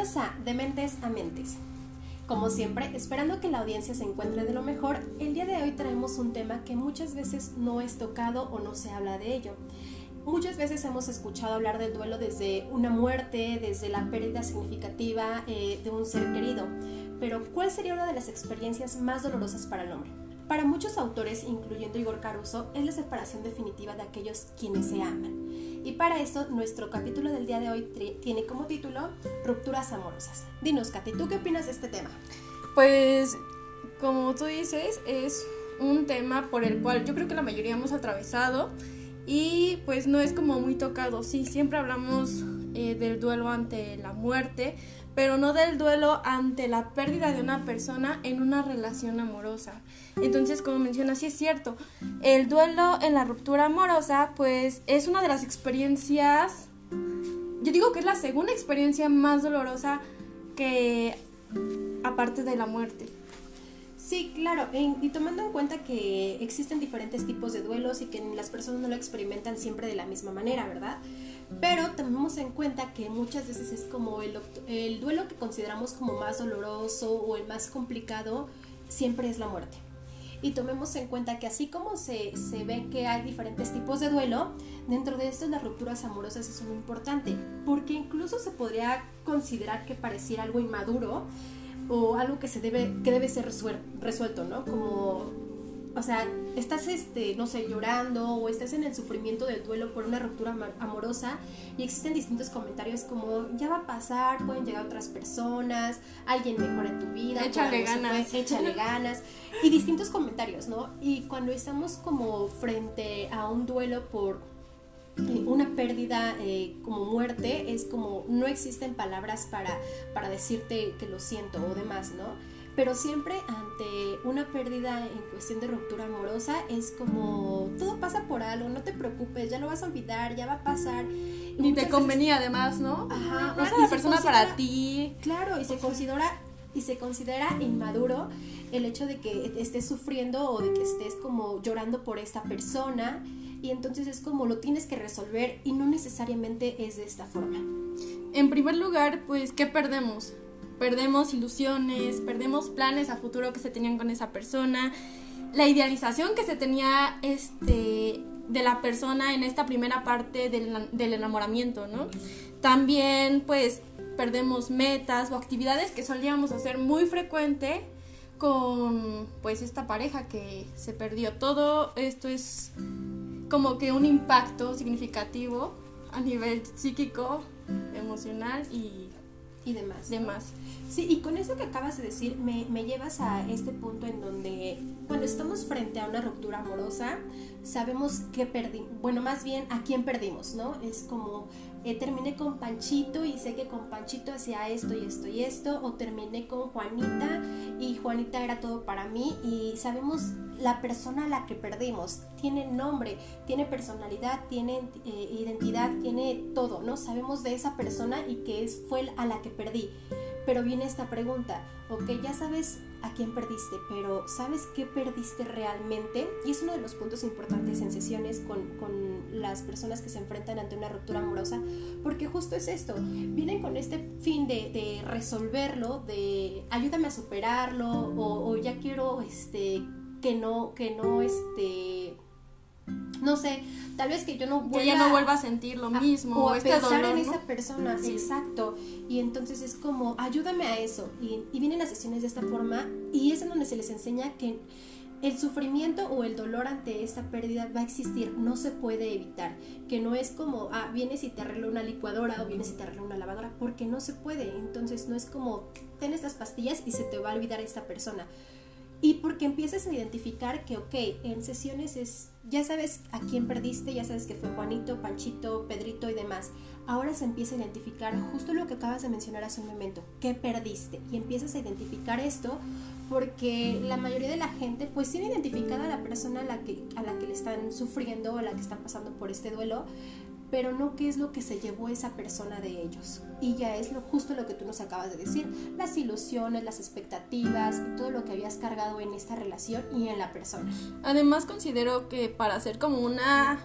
Bienvenidos a Dementes a Mentes. Como siempre, esperando que la audiencia se encuentre de lo mejor, el día de hoy traemos un tema que muchas veces no es tocado o no se habla de ello. Muchas veces hemos escuchado hablar del duelo desde una muerte, desde la pérdida significativa eh, de un ser querido, pero ¿cuál sería una de las experiencias más dolorosas para el hombre? Para muchos autores, incluyendo Igor Caruso, es la separación definitiva de aquellos quienes se aman. Y para esto, nuestro capítulo del día de hoy tiene como título Rupturas amorosas. Dinos, Katy, ¿tú qué opinas de este tema? Pues, como tú dices, es un tema por el cual yo creo que la mayoría hemos atravesado y pues no es como muy tocado. Sí, siempre hablamos eh, del duelo ante la muerte, pero no del duelo ante la pérdida de una persona en una relación amorosa. Entonces, como menciona, sí es cierto, el duelo en la ruptura amorosa, pues es una de las experiencias, yo digo que es la segunda experiencia más dolorosa que aparte de la muerte. Sí, claro, y tomando en cuenta que existen diferentes tipos de duelos y que las personas no lo experimentan siempre de la misma manera, ¿verdad? Pero tomemos en cuenta que muchas veces es como el, el duelo que consideramos como más doloroso o el más complicado, siempre es la muerte y tomemos en cuenta que así como se, se ve que hay diferentes tipos de duelo, dentro de esto las rupturas amorosas es muy importante, porque incluso se podría considerar que pareciera algo inmaduro o algo que se debe que debe ser resuelto, ¿no? Como o sea, estás, este, no sé, llorando o estás en el sufrimiento del duelo por una ruptura amorosa y existen distintos comentarios como, ya va a pasar, pueden llegar otras personas, alguien mejor en tu vida. Échale ganas. échale ganas. Y distintos comentarios, ¿no? Y cuando estamos como frente a un duelo por eh, una pérdida eh, como muerte, es como, no existen palabras para, para decirte que lo siento o demás, ¿no? Pero siempre ante una pérdida en cuestión de ruptura amorosa es como todo pasa por algo, no te preocupes, ya lo vas a olvidar, ya va a pasar. Ni te convenía además, ¿no? Ajá, no, la persona para ti. Claro, y se considera y se considera inmaduro el hecho de que estés sufriendo o de que estés como llorando por esta persona y entonces es como lo tienes que resolver y no necesariamente es de esta forma. En primer lugar, pues, ¿qué perdemos? Perdemos ilusiones, perdemos planes a futuro que se tenían con esa persona, la idealización que se tenía este, de la persona en esta primera parte del, del enamoramiento, ¿no? También pues perdemos metas o actividades que solíamos hacer muy frecuente con pues esta pareja que se perdió. Todo esto es como que un impacto significativo a nivel psíquico, emocional y y demás. Demás. Sí, y con eso que acabas de decir, me, me llevas a este punto en donde cuando estamos frente a una ruptura amorosa, sabemos que perdimos, bueno, más bien a quién perdimos, ¿no? Es como eh, terminé con Panchito y sé que con Panchito hacía esto y esto y esto, o terminé con Juanita y Juanita era todo para mí y sabemos la persona a la que perdimos, tiene nombre, tiene personalidad, tiene eh, identidad, tiene todo, ¿no? Sabemos de esa persona y que es, fue a la que perdí. Pero viene esta pregunta, ok, ya sabes a quién perdiste, pero ¿sabes qué perdiste realmente? Y es uno de los puntos importantes en sesiones con, con las personas que se enfrentan ante una ruptura amorosa, porque justo es esto, vienen con este fin de, de resolverlo, de ayúdame a superarlo, o, o ya quiero este, que no, que no, este no sé, tal vez que yo no vuelva, que ya no vuelva a sentir lo mismo o este pensar en esa persona, exacto. Y entonces es como, ayúdame a eso. Y, y vienen las sesiones de esta forma y es en donde se les enseña que el sufrimiento o el dolor ante esta pérdida va a existir, no se puede evitar, que no es como, ah, vienes y te arreglo una licuadora o vienes y te arreglo una lavadora, porque no se puede, entonces no es como, ten estas pastillas y se te va a olvidar esta persona. Y porque empiezas a identificar que, ok, en sesiones es, ya sabes a quién perdiste, ya sabes que fue Juanito, Panchito, Pedrito y demás. Ahora se empieza a identificar justo lo que acabas de mencionar hace un momento, qué perdiste. Y empiezas a identificar esto porque la mayoría de la gente pues tiene identificada a la persona a la que, a la que le están sufriendo o a la que están pasando por este duelo, pero no qué es lo que se llevó esa persona de ellos. Y ya es lo justo lo que tú nos acabas de decir, las ilusiones, las expectativas todo lo que habías cargado en esta relación y en la persona. Además considero que para hacer como una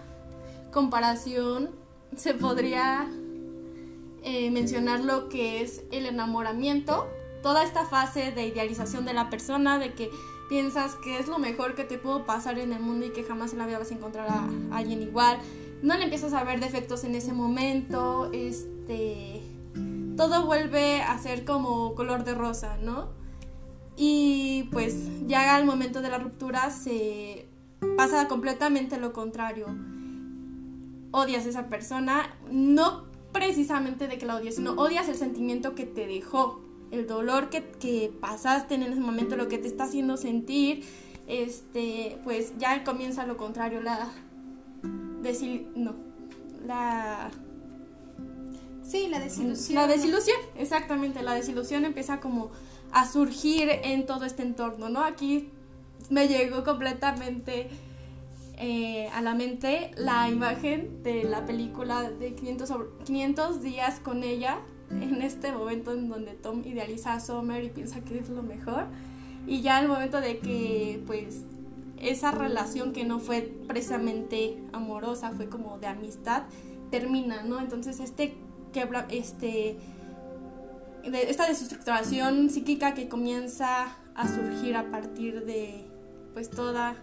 comparación se podría eh, mencionar lo que es el enamoramiento, toda esta fase de idealización de la persona, de que piensas que es lo mejor que te pudo pasar en el mundo y que jamás en la vida vas a encontrar a alguien igual. No le empiezas a ver defectos en ese momento, este todo vuelve a ser como color de rosa, ¿no? Y pues ya al momento de la ruptura se pasa completamente lo contrario. Odias a esa persona, no precisamente de que la odies, sino odias el sentimiento que te dejó, el dolor que, que pasaste en ese momento, lo que te está haciendo sentir, este, pues ya comienza lo contrario, la decir, no, la Sí, la desilusión. La desilusión, exactamente, la desilusión empieza como a surgir en todo este entorno, ¿no? Aquí me llegó completamente eh, a la mente la imagen de la película de 500, 500 días con ella, en este momento en donde Tom idealiza a Summer y piensa que es lo mejor, y ya el momento de que pues esa relación que no fue precisamente amorosa, fue como de amistad, termina, ¿no? Entonces este este, de esta desestructuración psíquica que comienza a surgir a partir de pues toda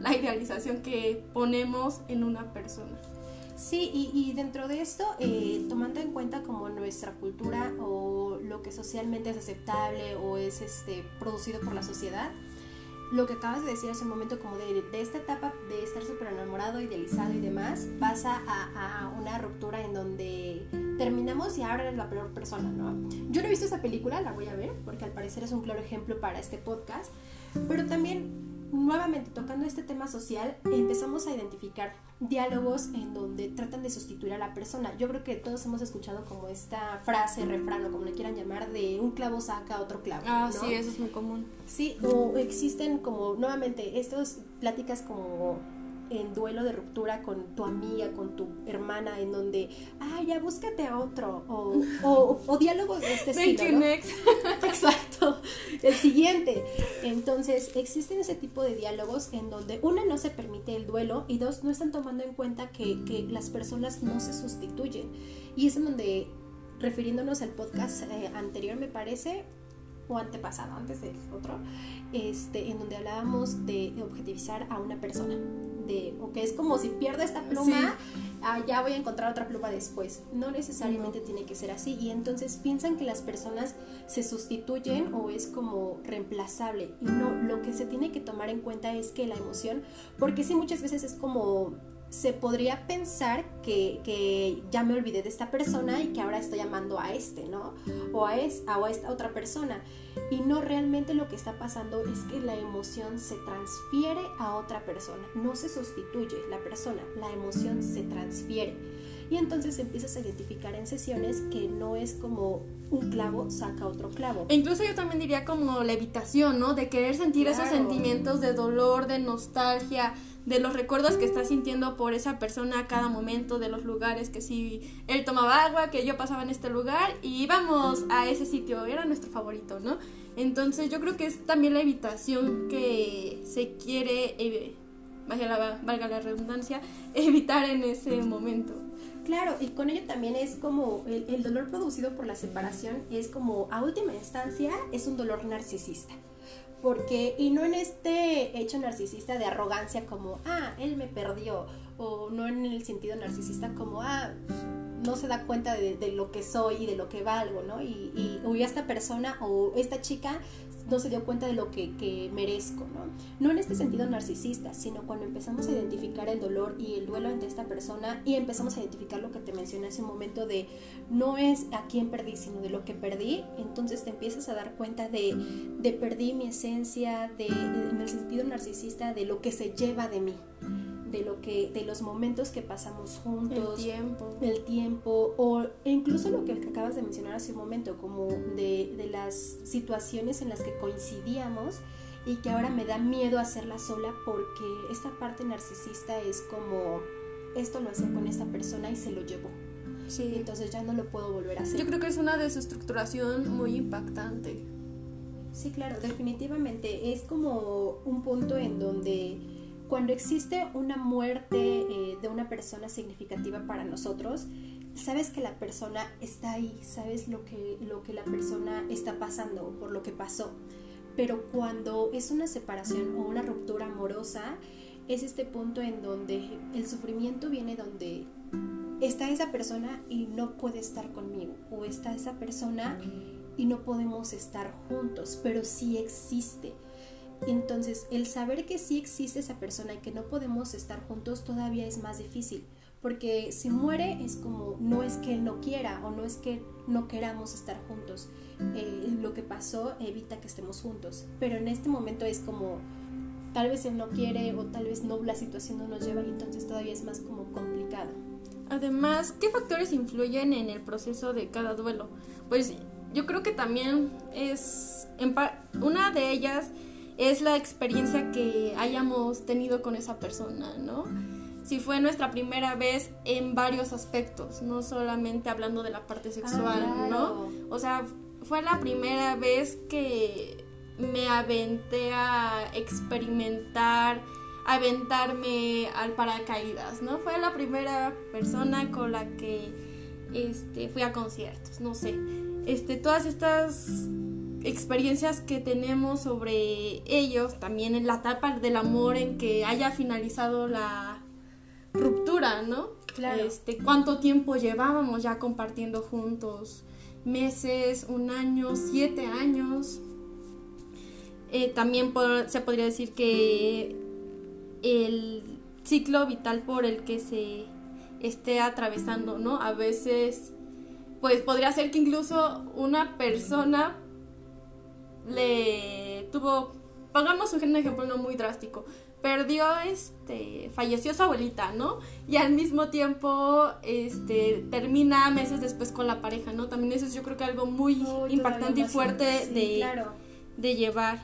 la idealización que ponemos en una persona. Sí, y, dentro de esto, eh, tomando en cuenta como nuestra cultura o lo que socialmente es aceptable o es este, producido por la sociedad, lo que acabas de decir hace un momento, como de, de esta etapa de estar súper enamorado, idealizado y demás, pasa a, a, una ruptura en donde terminamos y ahora eres la peor persona, ¿no? Yo no he visto esa película, la voy a ver, porque al parecer es un claro ejemplo para este podcast, pero también nuevamente tocando este tema social, empezamos a identificar diálogos en donde tratan de sustituir a la persona. Yo creo que todos hemos escuchado como esta frase, refrán o como le quieran llamar, de un clavo saca otro clavo. Ah, sí, eso es muy común. Sí, o existen como nuevamente estas pláticas como en duelo de ruptura con tu amiga, con tu hermana, en donde, ah, ya búscate a otro, o, o, diálogos de este estilo. Exacto, el siguiente. Entonces, existen ese tipo de diálogos en donde, una, no se permite el duelo, y dos, no están tomando en cuenta que, las personas no se sustituyen. Y es en donde, refiriéndonos al podcast eh, anterior, me parece, o antepasado, antes de otro, este, en donde hablábamos de objetivizar a una persona. De, o que es como si pierdo esta pluma, ah, ya voy a encontrar otra pluma después. No necesariamente tiene que ser así. Y entonces piensan que las personas se sustituyen o es como reemplazable. Y no, lo que se tiene que tomar en cuenta es que la emoción, porque sí muchas veces es como se podría pensar que, ya me olvidé de esta persona y que ahora estoy amando a este, ¿no? O a, es, a esta otra persona. Y no realmente lo que está pasando es que la emoción se transfiere a otra persona, no se sustituye la persona, la emoción se transfiere. Y entonces empiezas a identificar en sesiones que no es como un clavo saca otro clavo. E incluso yo también diría como la evitación, ¿no? De querer sentir esos sentimientos de dolor, de nostalgia, de los recuerdos que estás sintiendo por esa persona a cada momento, de los lugares que si él tomaba agua, que yo pasaba en este lugar y íbamos a ese sitio, era nuestro favorito, ¿no? Entonces yo creo que es también la evitación que se quiere, eh, valga, la, redundancia, evitar en ese momento. Claro, y con ello también es como el, dolor producido por la separación es como a última instancia es un dolor narcisista. Porque, y no en este hecho narcisista de arrogancia como, ah, él me perdió, o no en el sentido narcisista como, ah, no se da cuenta de, lo que soy y de lo que valgo, ¿no? Y, y, esta persona o esta chica no se dio cuenta de lo que, merezco, ¿no? No en este sentido narcisista, sino cuando empezamos a identificar el dolor y el duelo ante esta persona y empezamos a identificar lo que te mencioné hace un momento de no es a quién perdí, sino de lo que perdí, entonces te empiezas a dar cuenta de, de perdí mi esencia, de, en el sentido narcisista, de lo que se lleva de mí de lo que de los momentos que pasamos juntos el tiempo. el tiempo o incluso lo que acabas de mencionar hace un momento como de, de las situaciones en las que coincidíamos y que ahora me da miedo hacerla sola porque esta parte narcisista es como esto lo hacía con esta persona y se lo llevó. Sí. entonces ya no lo puedo volver a hacer. Yo creo que es una desestructuración muy impactante. Sí claro definitivamente. Es como un punto en donde cuando existe una muerte eh, de una persona significativa para nosotros, sabes que la persona está ahí, sabes lo que, lo que la persona está pasando por lo que pasó. Pero cuando es una separación o una ruptura amorosa, es este punto en donde el sufrimiento viene donde está esa persona y no puede estar conmigo, o está esa persona y no podemos estar juntos, pero sí existe. Entonces, el saber que sí existe esa persona y que no podemos estar juntos todavía es más difícil, porque si muere es como, no es que él no quiera o no es que no queramos estar juntos, eh, lo que pasó evita que estemos juntos, pero en este momento es como, tal vez él no quiere o tal vez no, la situación no nos lleva y entonces todavía es más como complicado. Además, ¿qué factores influyen en el proceso de cada duelo? Pues yo creo que también es, una de ellas es la experiencia que hayamos tenido con esa persona, ¿no? Si fue nuestra primera vez en varios aspectos, no solamente hablando de la parte sexual, ah, ¿no? O sea, fue la primera vez que me aventé a experimentar, aventarme al paracaídas, ¿no? Fue la primera persona con la que este, fui a conciertos, no sé. Este, todas estas experiencias que tenemos sobre ellos, también en la etapa del amor en que haya finalizado la ruptura, ¿no? Claro. Este, cuánto tiempo llevábamos ya compartiendo juntos, meses, un año, siete años. Eh, también se podría decir que el ciclo vital por el que se esté atravesando, ¿no? A veces, pues podría ser que incluso una persona le tuvo, pongamos un ejemplo no muy drástico, perdió, este, falleció su abuelita, ¿no? Y al mismo tiempo, este, termina meses después con la pareja, ¿no? También eso es yo creo que algo muy impactante y fuerte de, de llevar.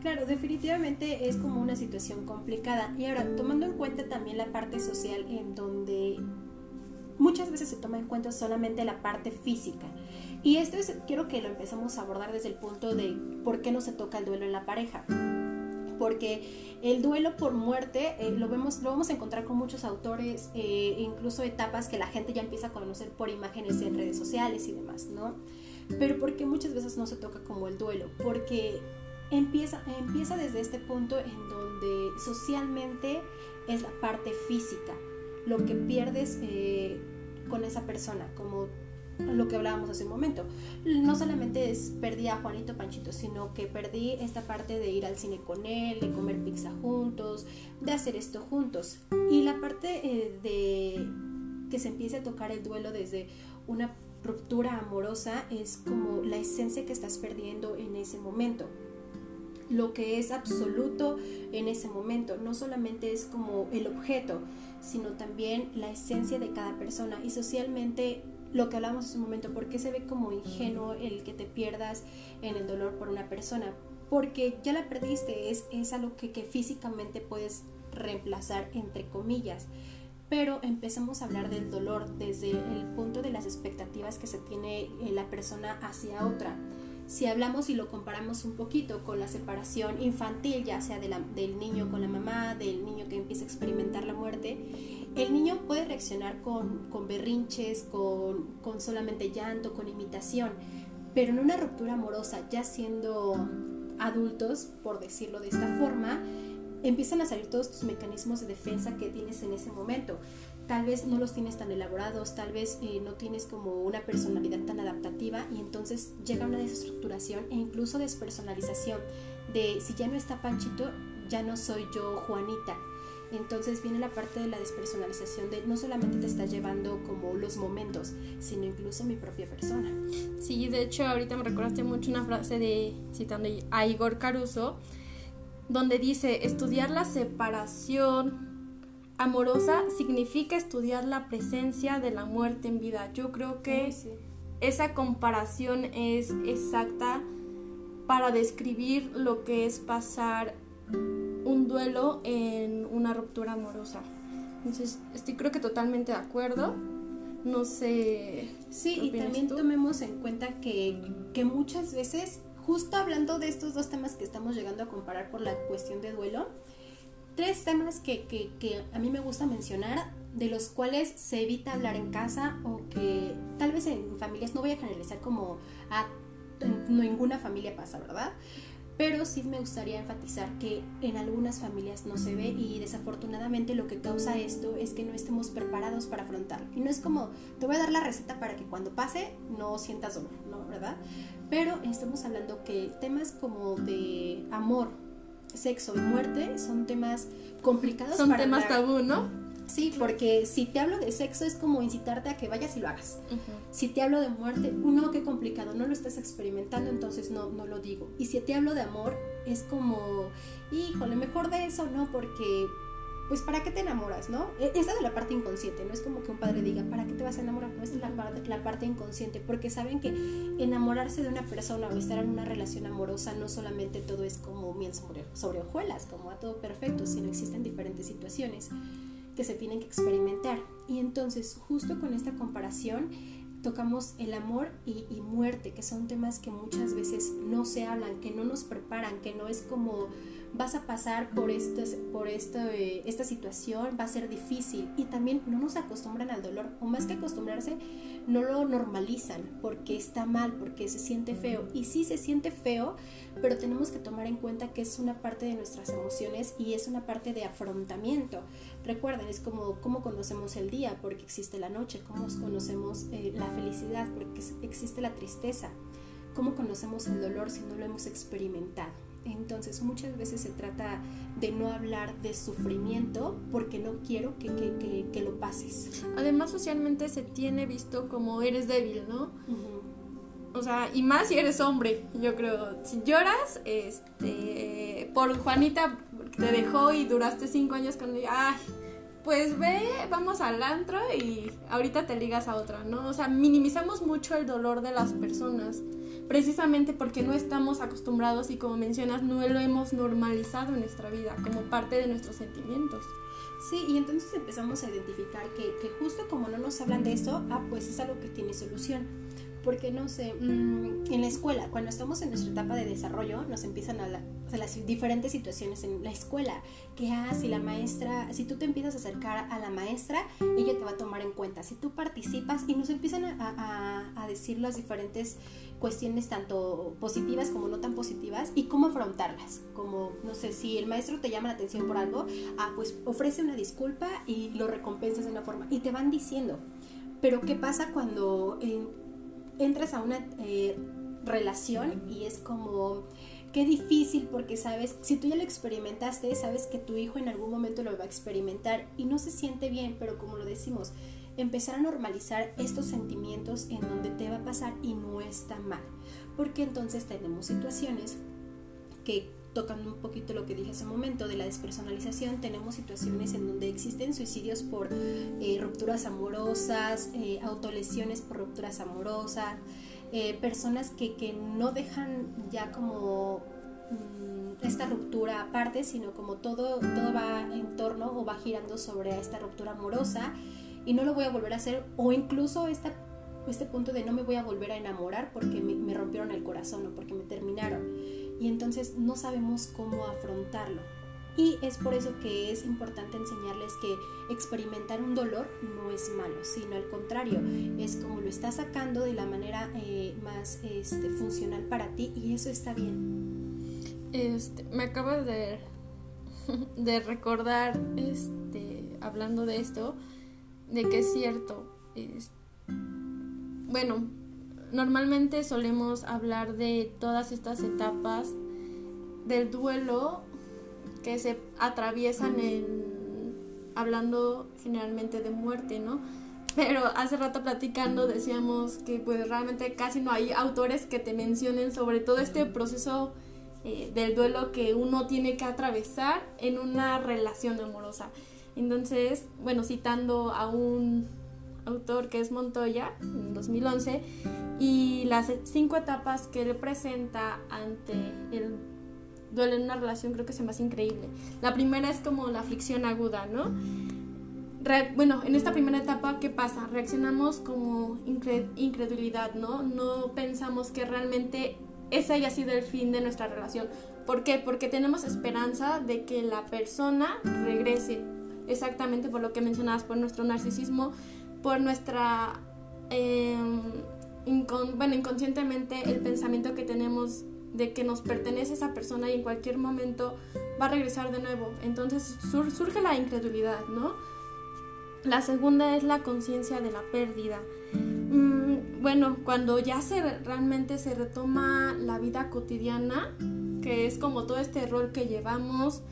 Claro, definitivamente es como una situación complicada. Y ahora, tomando en cuenta también la parte social en donde muchas veces se toma en cuenta solamente la parte física. Y esto es, quiero que lo empezamos a abordar desde el punto de por qué no se toca el duelo en la pareja. Porque el duelo por muerte eh, lo, vemos, lo vamos a encontrar con muchos autores, eh, incluso etapas que la gente ya empieza a conocer por imágenes en redes sociales y demás, ¿no? Pero ¿por qué muchas veces no se toca como el duelo? Porque empieza, empieza desde este punto en donde socialmente es la parte física, lo que pierdes eh, con esa persona, como lo que hablábamos hace un momento. No solamente es perdí a Juanito Panchito, sino que perdí esta parte de ir al cine con él, de comer pizza juntos, de hacer esto juntos. Y la parte eh, de que se empiece a tocar el duelo desde una ruptura amorosa es como la esencia que estás perdiendo en ese momento lo que es absoluto en ese momento. No solamente es como el objeto, sino también la esencia de cada persona. Y socialmente, lo que hablamos hace un momento, ¿por qué se ve como ingenuo el que te pierdas en el dolor por una persona? Porque ya la perdiste, es, es algo que, físicamente puedes reemplazar, entre comillas pero empezamos a hablar del dolor desde el punto de las expectativas que se tiene la persona hacia otra si hablamos y lo comparamos un poquito con la separación infantil, ya sea del niño con la mamá, del niño que empieza a experimentar la muerte, el niño puede reaccionar con, berrinches, con, con solamente llanto, con imitación, pero en una ruptura amorosa, ya siendo adultos, por decirlo de esta forma, empiezan a salir todos tus mecanismos de defensa que tienes en ese momento tal vez no los tienes tan elaborados, tal vez eh, no tienes como una personalidad tan adaptativa y entonces llega una desestructuración e incluso despersonalización de si ya no está Panchito, ya no soy yo Juanita. Entonces viene la parte de la despersonalización de no solamente te está llevando como los momentos, sino incluso mi propia persona. Sí, de hecho ahorita me recordaste mucho una frase de citando a Igor Caruso donde dice estudiar la separación amorosa significa estudiar la presencia de la muerte en vida. Yo creo que esa comparación es exacta para describir lo que es pasar un duelo en una ruptura amorosa. Entonces, estoy creo que totalmente de acuerdo. No sé. Sí, y también tomemos en cuenta que, que muchas veces, justo hablando de estos dos temas que estamos llegando a comparar por la cuestión de duelo, tres temas que, que, que a mí me gusta mencionar de los cuales se evita hablar en casa o que tal vez en familias, no voy a generalizar como a ninguna familia pasa, ¿verdad? Pero sí me gustaría enfatizar que en algunas familias no se ve y desafortunadamente lo que causa esto es que no estemos preparados para afrontarlo. Y no es como, te voy a dar la receta para que cuando pase no sientas dolor, ¿no? ¿Verdad? Pero estamos hablando que temas como de amor, sexo y muerte son temas complicados. Son temas tabú, ¿no? Sí, porque si te hablo de sexo es como incitarte a que vayas y lo hagas. Si te hablo de muerte, no, qué complicado, no lo estás experimentando, entonces no, no lo digo. Y si te hablo de amor, es como, híjole, mejor de eso, ¿no? Porque, pues, ¿para qué te enamoras, no? E, esa de la parte inconsciente, no es como que un padre diga, ¿para qué te vas a enamorar? No, es la parte, inconsciente, porque saben que enamorarse de una persona o estar en una relación amorosa, no solamente todo es como miel sobre, hojuelas, como a todo perfecto, sino existen diferentes situaciones que se tienen que experimentar. Y entonces, justo con esta comparación, tocamos el amor y, muerte, que son temas que muchas veces no se hablan, que no nos preparan, que no es como vas a pasar por, esto, por esto, eh, esta situación, va a ser difícil. Y también no nos acostumbran al dolor, o más que acostumbrarse, no lo normalizan porque está mal, porque se siente feo. Y sí se siente feo, pero tenemos que tomar en cuenta que es una parte de nuestras emociones y es una parte de afrontamiento. Recuerden, es como cómo conocemos el día, porque existe la noche, cómo conocemos eh, la felicidad, porque existe la tristeza, cómo conocemos el dolor si no lo hemos experimentado. Entonces muchas veces se trata de no hablar de sufrimiento porque no quiero que, que, que, lo pases. Además socialmente se tiene visto como eres débil, ¿no? O sea, y más si eres hombre, yo creo. Si lloras, este, por Juanita te dejó y duraste cinco años con ella, ay, pues ve, vamos al antro y ahorita te ligas a otra, ¿no? O sea, minimizamos mucho el dolor de las personas precisamente porque no estamos acostumbrados y como mencionas, no lo hemos normalizado en nuestra vida como parte de nuestros sentimientos. Sí, y entonces empezamos a identificar que, que justo como no nos hablan de eso, ah, pues es algo que tiene solución porque no sé, mm, en la escuela, cuando estamos en nuestra etapa de desarrollo, nos empiezan a, las diferentes situaciones en la escuela, que ah, si la maestra, si tú te empiezas a acercar a la maestra, ella te va a tomar en cuenta, si tú participas y nos empiezan a, a decir las diferentes cuestiones tanto positivas como no tan positivas y cómo afrontarlas, como, no sé, si el maestro te llama la atención por algo, ah, pues ofrece una disculpa y lo recompensas de una forma. Y te van diciendo. Pero ¿qué pasa cuando entras a una eh, relación y es como qué difícil porque sabes, si tú ya lo experimentaste, sabes que tu hijo en algún momento lo va a experimentar y no se siente bien, pero como lo decimos, empezar a normalizar estos sentimientos en donde te va a pasar y no está mal, porque entonces tenemos situaciones que tocando un poquito lo que dije hace un momento de la despersonalización, tenemos situaciones en donde existen suicidios por eh, rupturas amorosas, eh, autolesiones por rupturas amorosas, eh, personas que, que, no dejan ya como mm, esta ruptura aparte, sino como todo, todo va en torno o va girando sobre esta ruptura amorosa y no lo voy a volver a hacer, o incluso esta este punto de no me voy a volver a enamorar porque me, me rompieron el corazón o porque me terminaron y entonces no sabemos cómo afrontarlo. Y es por eso que es importante enseñarles que experimentar un dolor no es malo, sino al contrario, es como lo estás sacando de la manera eh, más este, funcional para ti y eso está bien. Este, me acabas de, de recordar, este, hablando de esto, de que es cierto. bueno, normalmente solemos hablar de todas estas etapas del duelo que se atraviesan en hablando generalmente de muerte, ¿no? Pero hace rato platicando decíamos que pues realmente casi no hay autores que te mencionen sobre todo este proceso eh, del duelo que uno tiene que atravesar en una relación amorosa. Entonces, bueno, citando a un autor que es Montoya, en 2011, y las cinco etapas que él presenta ante el duelo en una relación creo que es más increíble. La primera es como la aflicción aguda, ¿no? bueno, en esta primera etapa, ¿qué pasa? Reaccionamos como incredulidad, ¿no? No pensamos que realmente ese haya sido el fin de nuestra relación. ¿Por qué? Porque tenemos esperanza de que la persona regrese, exactamente por lo que mencionabas, por nuestro narcisismo, por nuestra... Em, bueno, inconscientemente el pensamiento que tenemos de que nos pertenece esa persona y en cualquier momento va a regresar de nuevo. Entonces surge la incredulidad, ¿no? La segunda es la conciencia de la pérdida. Mm, bueno, cuando ya se realmente se retoma la vida cotidiana, que es como todo este rol que llevamos,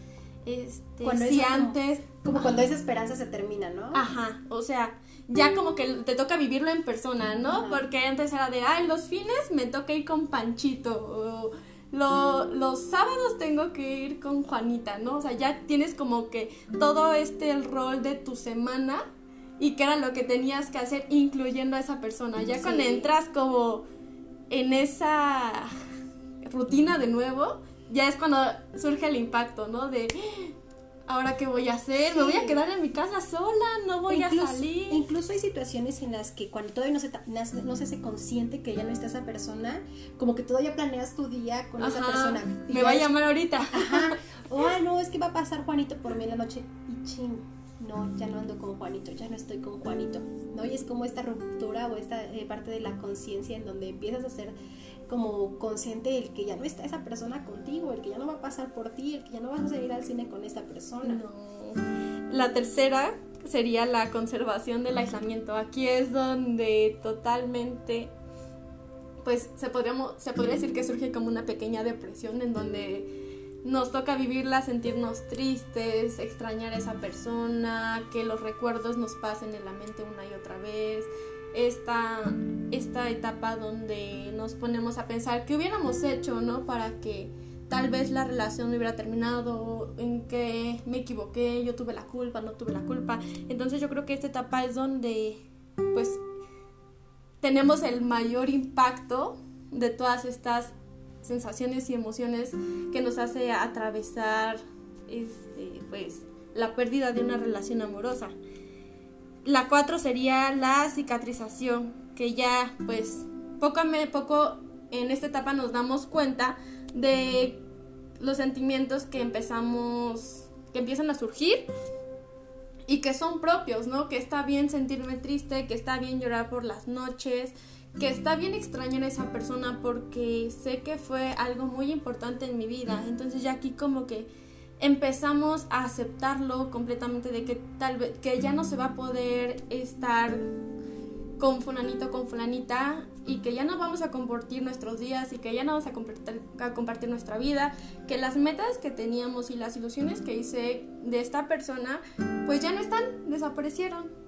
este, cuando si antes... Como, cuando esa esperanza se termina, ¿no? Ajá, o sea, ya como que te toca vivirlo en persona, ¿no? Porque antes era de, ay, los fines me toca ir con Panchito, los sábados tengo que ir con Juanita, ¿no? O sea, ya tienes como que todo este el rol de tu semana y que era lo que tenías que hacer incluyendo a esa persona. Ya cuando entras como en esa rutina de nuevo, ya es cuando surge el impacto, ¿no? De ahora qué voy a hacer, me voy a quedar en mi casa sola, no voy a salir. Incluso hay situaciones en las que cuando todavía no se, no se hace consciente que ya no está esa persona, como que todavía planeas tu día con esa persona. me va a llamar ahorita. Ajá. O, no, es que va a pasar Juanito por mí en la noche. Y ching, no, ya no ando con Juanito, ya no estoy con Juanito. ¿no? Y es como esta ruptura o esta eh, parte de la conciencia en donde empiezas a ser como consciente el que ya no está esa persona contigo, el que ya no va a pasar por ti, el que ya no vas a salir al cine con esa persona. No. La tercera sería la conservación del aislamiento. Aquí es donde totalmente, pues se, podríamos, se podría decir que surge como una pequeña depresión en donde nos toca vivirla, sentirnos tristes, extrañar a esa persona, que los recuerdos nos pasen en la mente una y otra vez, esta, esta etapa donde nos ponemos a pensar qué hubiéramos hecho, ¿no? Para que tal vez la relación hubiera terminado, en que me equivoqué, yo tuve la culpa, no tuve la culpa. Entonces yo creo que esta etapa es donde pues tenemos el mayor impacto de todas estas sensaciones y emociones que nos hace atravesar este, pues la pérdida de una relación amorosa. La cuatro sería la cicatrización, que ya pues poco a poco en esta etapa nos damos cuenta de los sentimientos que empezamos, que empiezan a surgir y que son propios, ¿no? Que está bien sentirme triste, que está bien llorar por las noches, que está bien extrañar a esa persona porque sé que fue algo muy importante en mi vida. Entonces ya aquí como que empezamos a aceptarlo completamente de que tal vez que ya no se va a poder estar con fulanito con fulanita y que ya no vamos a compartir nuestros días y que ya no vamos a compartir, a compartir nuestra vida, que las metas que teníamos y las ilusiones que hice de esta persona pues ya no están, desaparecieron.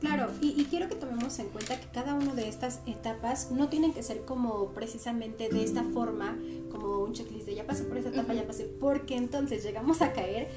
Claro, y, quiero que tomemos en cuenta que cada una de estas etapas no tienen que ser como precisamente de esta forma, como un checklist de ya pasé por esa etapa, ya pasé, porque entonces llegamos a caer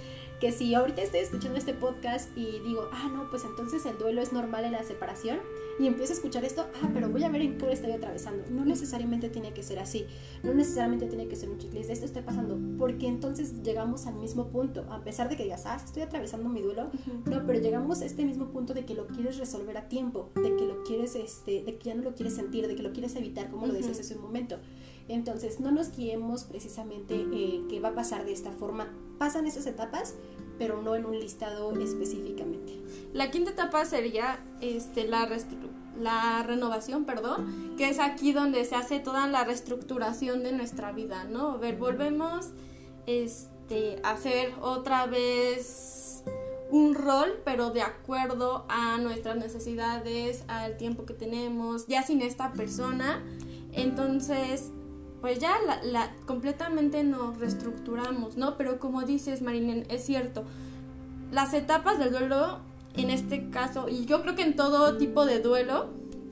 que si ahorita estoy escuchando este podcast y digo, ah, no, pues entonces el duelo es normal en la separación, y empiezo a escuchar esto, ah, pero voy a ver en qué estoy atravesando. No necesariamente tiene que ser así, no necesariamente tiene que ser un checklist de esto está pasando, porque entonces llegamos al mismo punto, a pesar de que digas, ah, estoy atravesando mi duelo, no, pero llegamos a este mismo punto de que lo quieres resolver a tiempo, de que lo quieres, este, de que ya no lo quieres sentir, de que lo quieres evitar, como lo decías hace un momento. Entonces, no nos guiemos precisamente eh, que va a pasar de esta forma. Pasan esas etapas, pero no en un listado específicamente. La quinta etapa sería este, la, la renovación, perdón, que es aquí donde se hace toda la reestructuración de nuestra vida, ¿no? A ver, volvemos este, a hacer otra vez un rol, pero de acuerdo a nuestras necesidades, al tiempo que tenemos, ya sin esta persona. Entonces, pues ya la, completamente nos reestructuramos, ¿no? Pero como dices, Marinen, es cierto, las etapas del duelo, en este caso, y yo creo que en todo tipo de duelo,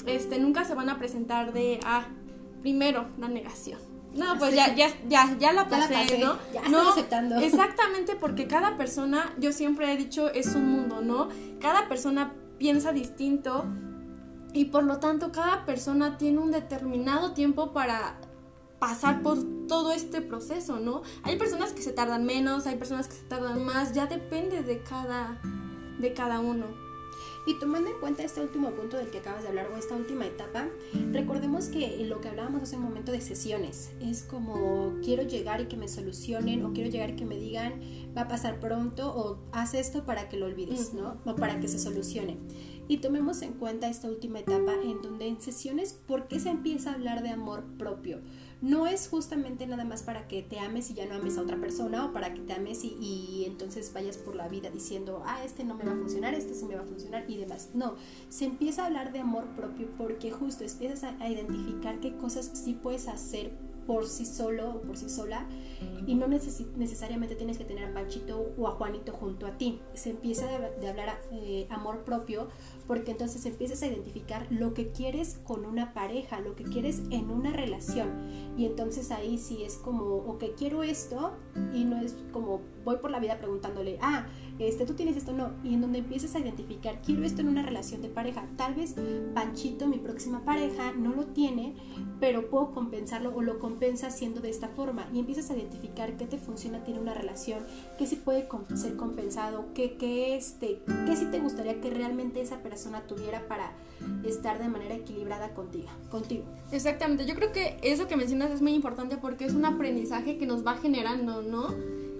este, nunca se van a presentar de, ah, primero, la negación. No, pues ya, ya, ya, ya la pasé, ¿no? Ya no, aceptando. Exactamente, porque cada persona, yo siempre he dicho, es un mundo, ¿no? Cada persona piensa distinto y por lo tanto cada persona tiene un determinado tiempo para pasar por todo este proceso, ¿no? Hay personas que se tardan menos, hay personas que se tardan más, ya depende de cada, de cada uno. Y tomando en cuenta este último punto del que acabas de hablar o esta última etapa, recordemos que lo que hablábamos hace un momento de sesiones es como quiero llegar y que me solucionen o quiero llegar y que me digan va a pasar pronto o haz esto para que lo olvides, ¿no? O para que se solucione. Y tomemos en cuenta esta última etapa en donde en sesiones, ¿por qué se empieza a hablar de amor propio? No es justamente nada más para que te ames y ya no ames a otra persona o para que te ames y, entonces vayas por la vida diciendo, ah, este no me va a funcionar, este sí me va a funcionar y demás. No, se empieza a hablar de amor propio porque justo empiezas a, a identificar qué cosas sí puedes hacer por sí solo o por sí sola y no necesariamente tienes que tener a Panchito o a Juanito junto a ti. Se empieza de, hablar eh, amor propio porque entonces empiezas a identificar lo que quieres con una pareja, lo que quieres en una relación y entonces ahí sí es como, ok, quiero esto y no es como voy por la vida preguntándole, ah, este, tú tienes esto, no, y en donde empiezas a identificar, quiero esto en una relación de pareja, tal vez Panchito, mi próxima pareja, no lo tiene, pero puedo compensarlo o lo compensa haciendo de esta forma, y empiezas a identificar qué te funciona, tiene una relación, qué sí puede ser compensado, qué, qué, este, qué sí te gustaría que realmente esa persona tuviera para estar de manera equilibrada contigo, contigo. Exactamente, yo creo que eso que mencionas es muy importante porque es un aprendizaje que nos va generando, ¿no?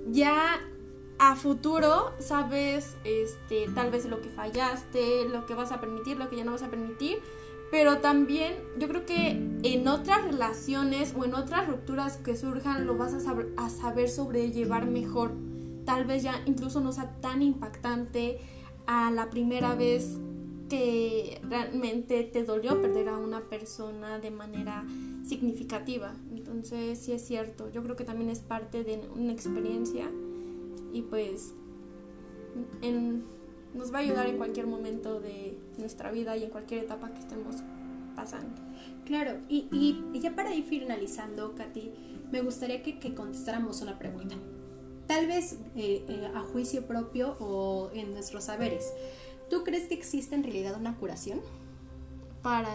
Ya a futuro sabes este tal vez lo que fallaste, lo que vas a permitir, lo que ya no vas a permitir, pero también yo creo que en otras relaciones o en otras rupturas que surjan lo vas a saber, a saber sobrellevar mejor. Tal vez ya incluso no sea tan impactante a la primera vez que realmente te dolió perder a una persona de manera significativa. Entonces, sí es cierto, yo creo que también es parte de una experiencia y pues nos va a ayudar en cualquier momento de nuestra vida y en cualquier etapa que estemos pasando. Claro, y, y, ya para ir finalizando, Katy, me gustaría que, que contestáramos una pregunta. Tal vez eh, eh, a juicio propio o en nuestros saberes. ¿Tú crees que existe en realidad una curación? Para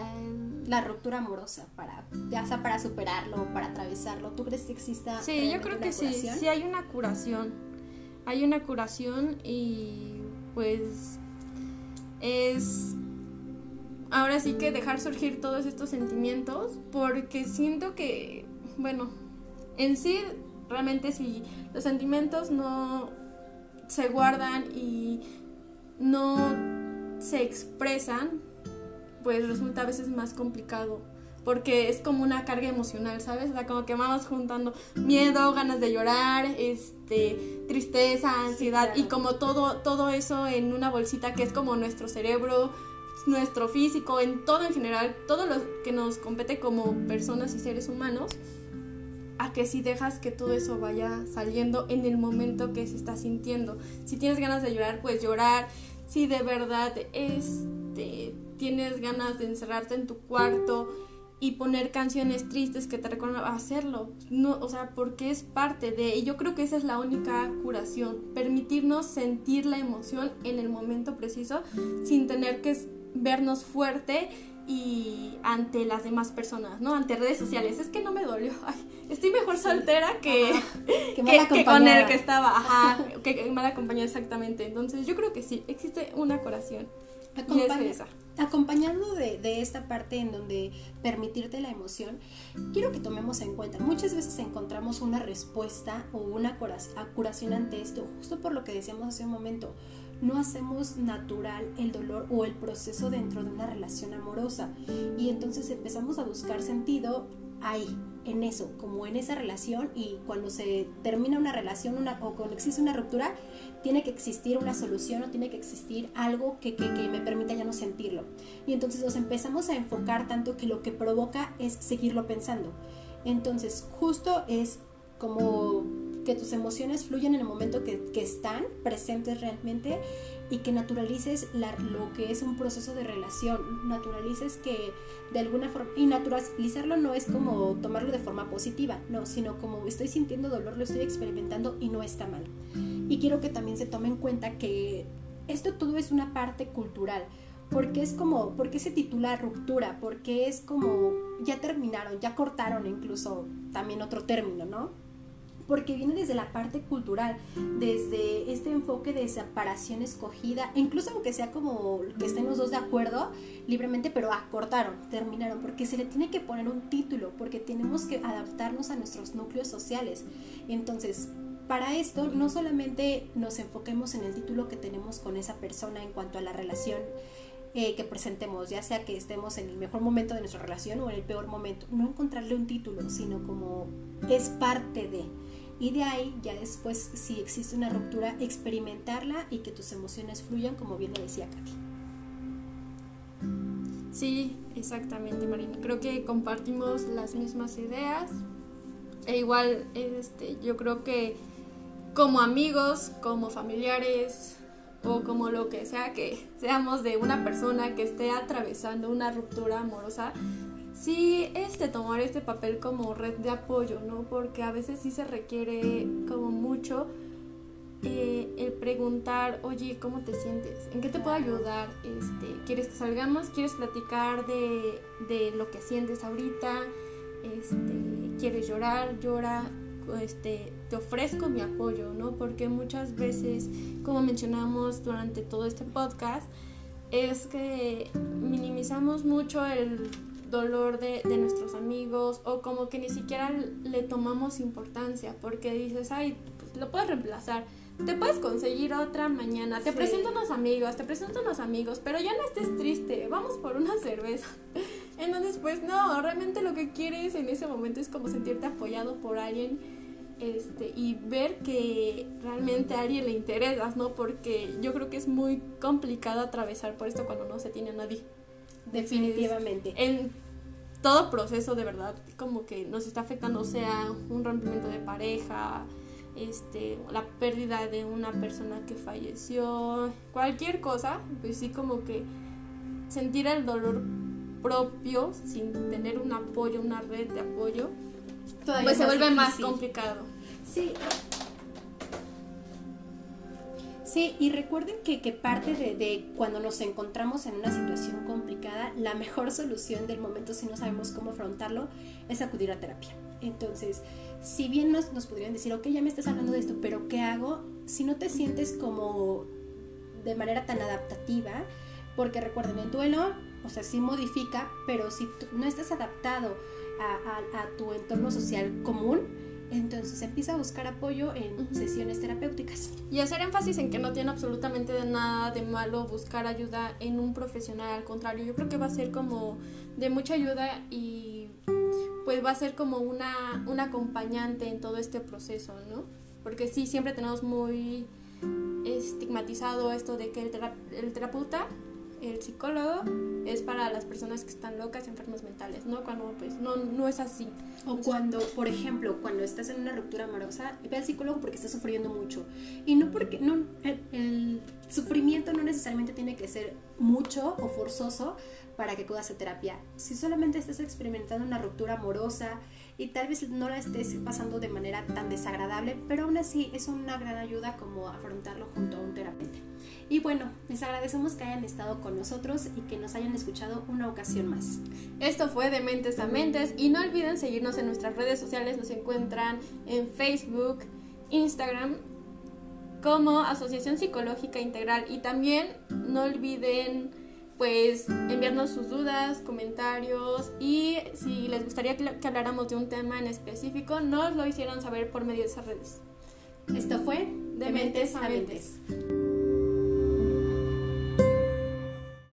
la ruptura amorosa, para, ya sea para superarlo, para atravesarlo. ¿Tú crees que exista? Sí, yo creo que sí, sí hay una curación hay una curación y pues es ahora sí que dejar surgir todos estos sentimientos porque siento que, bueno, en sí realmente si los sentimientos no se guardan y no se expresan, pues resulta a veces más complicado porque es como una carga emocional, ¿sabes? O sea, como que vamos juntando miedo, ganas de llorar, este, tristeza, ansiedad y como todo todo eso en una bolsita que es como nuestro cerebro, nuestro físico, en todo en general, todo lo que nos compete como personas y seres humanos, a que si dejas que todo eso vaya saliendo en el momento que se está sintiendo. Si tienes ganas de llorar, pues llorar. Si de verdad este, tienes ganas de encerrarte en tu cuarto y poner canciones tristes que te recuerdan hacerlo. No, o sea, porque es parte de. Y yo creo que esa es la única curación. Permitirnos sentir la emoción en el momento preciso sin tener que vernos fuerte y ante las demás personas, ¿no? Ante redes sociales. Es que no me dolió. Ay, estoy mejor soltera que, que, con el que estaba. Ajá, que mal acompañada exactamente. Entonces yo creo que sí, existe una curación. y es esa acompañando de, de, esta parte en donde permitirte la emoción, quiero que tomemos en cuenta, muchas veces encontramos una respuesta o una curación ante esto, justo por lo que decíamos hace un momento, no hacemos natural el dolor o el proceso dentro de una relación amorosa y entonces empezamos a buscar sentido ahí, en eso, como en esa relación y cuando se termina una relación una, o cuando existe una ruptura, tiene que existir una solución o tiene que existir algo que, que, que me permita ya no sentirlo. Y entonces nos empezamos a enfocar tanto que lo que provoca es seguirlo pensando. Entonces, justo es como que tus emociones fluyen en el momento que, que están presentes realmente y que naturalices lo que es un proceso de relación, naturalices que de alguna forma, y naturalizarlo no es como tomarlo de forma positiva, no, sino como estoy sintiendo dolor, lo estoy experimentando y no está mal. Y quiero que también se tome en cuenta que esto todo es una parte cultural, porque es como, porque se titula ruptura, porque es como, ya terminaron, ya cortaron incluso también otro término, ¿no? Porque viene desde la parte cultural, desde este enfoque de separación escogida, incluso aunque sea como que estén los dos de acuerdo libremente, pero acortaron, terminaron, porque se le tiene que poner un título, porque tenemos que adaptarnos a nuestros núcleos sociales. Entonces, para esto no solamente nos enfoquemos en el título que tenemos con esa persona en cuanto a la relación eh, que presentemos, ya sea que estemos en el mejor momento de nuestra relación o en el peor momento, no encontrarle un título, sino como es parte de. Y de ahí ya después, si existe una ruptura, experimentarla y que tus emociones fluyan, como bien lo decía Katy. Sí, exactamente, Marina. Creo que compartimos las mismas ideas. E igual, este, yo creo que como amigos, como familiares o como lo que sea que seamos de una persona que esté atravesando una ruptura amorosa, sí este tomar este papel como red de apoyo, ¿no? Porque a veces sí se requiere como mucho eh, el preguntar, oye, ¿cómo te sientes? ¿En qué te puedo ayudar? Este, ¿Quieres que salgamos? ¿Quieres platicar de, de lo que sientes ahorita? Este, ¿Quieres llorar? Llora este, te ofrezco mi apoyo, ¿no? Porque muchas veces, como mencionamos durante todo este podcast, es que minimizamos mucho el dolor de, nuestros amigos o como que ni siquiera le tomamos importancia porque dices, ay, pues lo puedes reemplazar, te puedes conseguir otra mañana, te presento unos amigos, te presento unos amigos, pero ya no estés triste, vamos por una cerveza. Entonces, pues no, realmente lo que quieres en ese momento es como sentirte apoyado por alguien este, y ver que realmente a alguien le interesas, ¿no? Porque yo creo que es muy complicado atravesar por esto cuando no se tiene a nadie. Definitivamente. en todo proceso de verdad, como que nos está afectando, sea un rompimiento de pareja, este, la pérdida de una persona que falleció, cualquier cosa, pues sí como que sentir el dolor propio sin tener un apoyo, una red de apoyo, pues se vuelve más complicado. Sí. Sí, y recuerden que, que parte de, cuando nos encontramos en una situación complicada, la mejor solución del momento, si no sabemos cómo afrontarlo, es acudir a terapia. Entonces, si bien nos, nos podrían decir, ok, ya me estás hablando de esto, pero ¿qué hago? Si no te sientes como de manera tan adaptativa, porque recuerden, el duelo, o sea, sí modifica, pero si no estás adaptado a, tu entorno social común, entonces empieza a buscar apoyo en sesiones terapéuticas. Y hacer énfasis en que no tiene absolutamente nada de malo buscar ayuda en un profesional, al contrario, yo creo que va a ser como de mucha ayuda y pues va a ser como una, un acompañante en todo este proceso, ¿no? Porque sí, siempre tenemos muy estigmatizado esto de que el, el terapeuta el psicólogo es para las personas que están locas, enfermas mentales, ¿no? Cuando pues no, no es así. O cuando, por ejemplo, cuando estás en una ruptura amorosa, ve al psicólogo porque estás sufriendo mucho. Y no porque, no, el, sufrimiento no necesariamente tiene que ser mucho o forzoso para que acudas a terapia. Si solamente estás experimentando una ruptura amorosa y tal vez no la estés pasando de manera tan desagradable, pero aún así es una gran ayuda como afrontarlo junto a un terapeuta. Y bueno, les agradecemos que hayan estado con nosotros y que nos hayan escuchado una ocasión más. Esto fue de Mentes a Mentes y no olviden seguirnos en nuestras redes sociales, nos encuentran en Facebook, Instagram como Asociación Psicológica Integral y también no olviden pues enviarnos sus dudas, comentarios y si les gustaría que habláramos de un tema en específico, nos lo hicieran saber por medio de esas redes. Esto fue De Mentes a Mentes.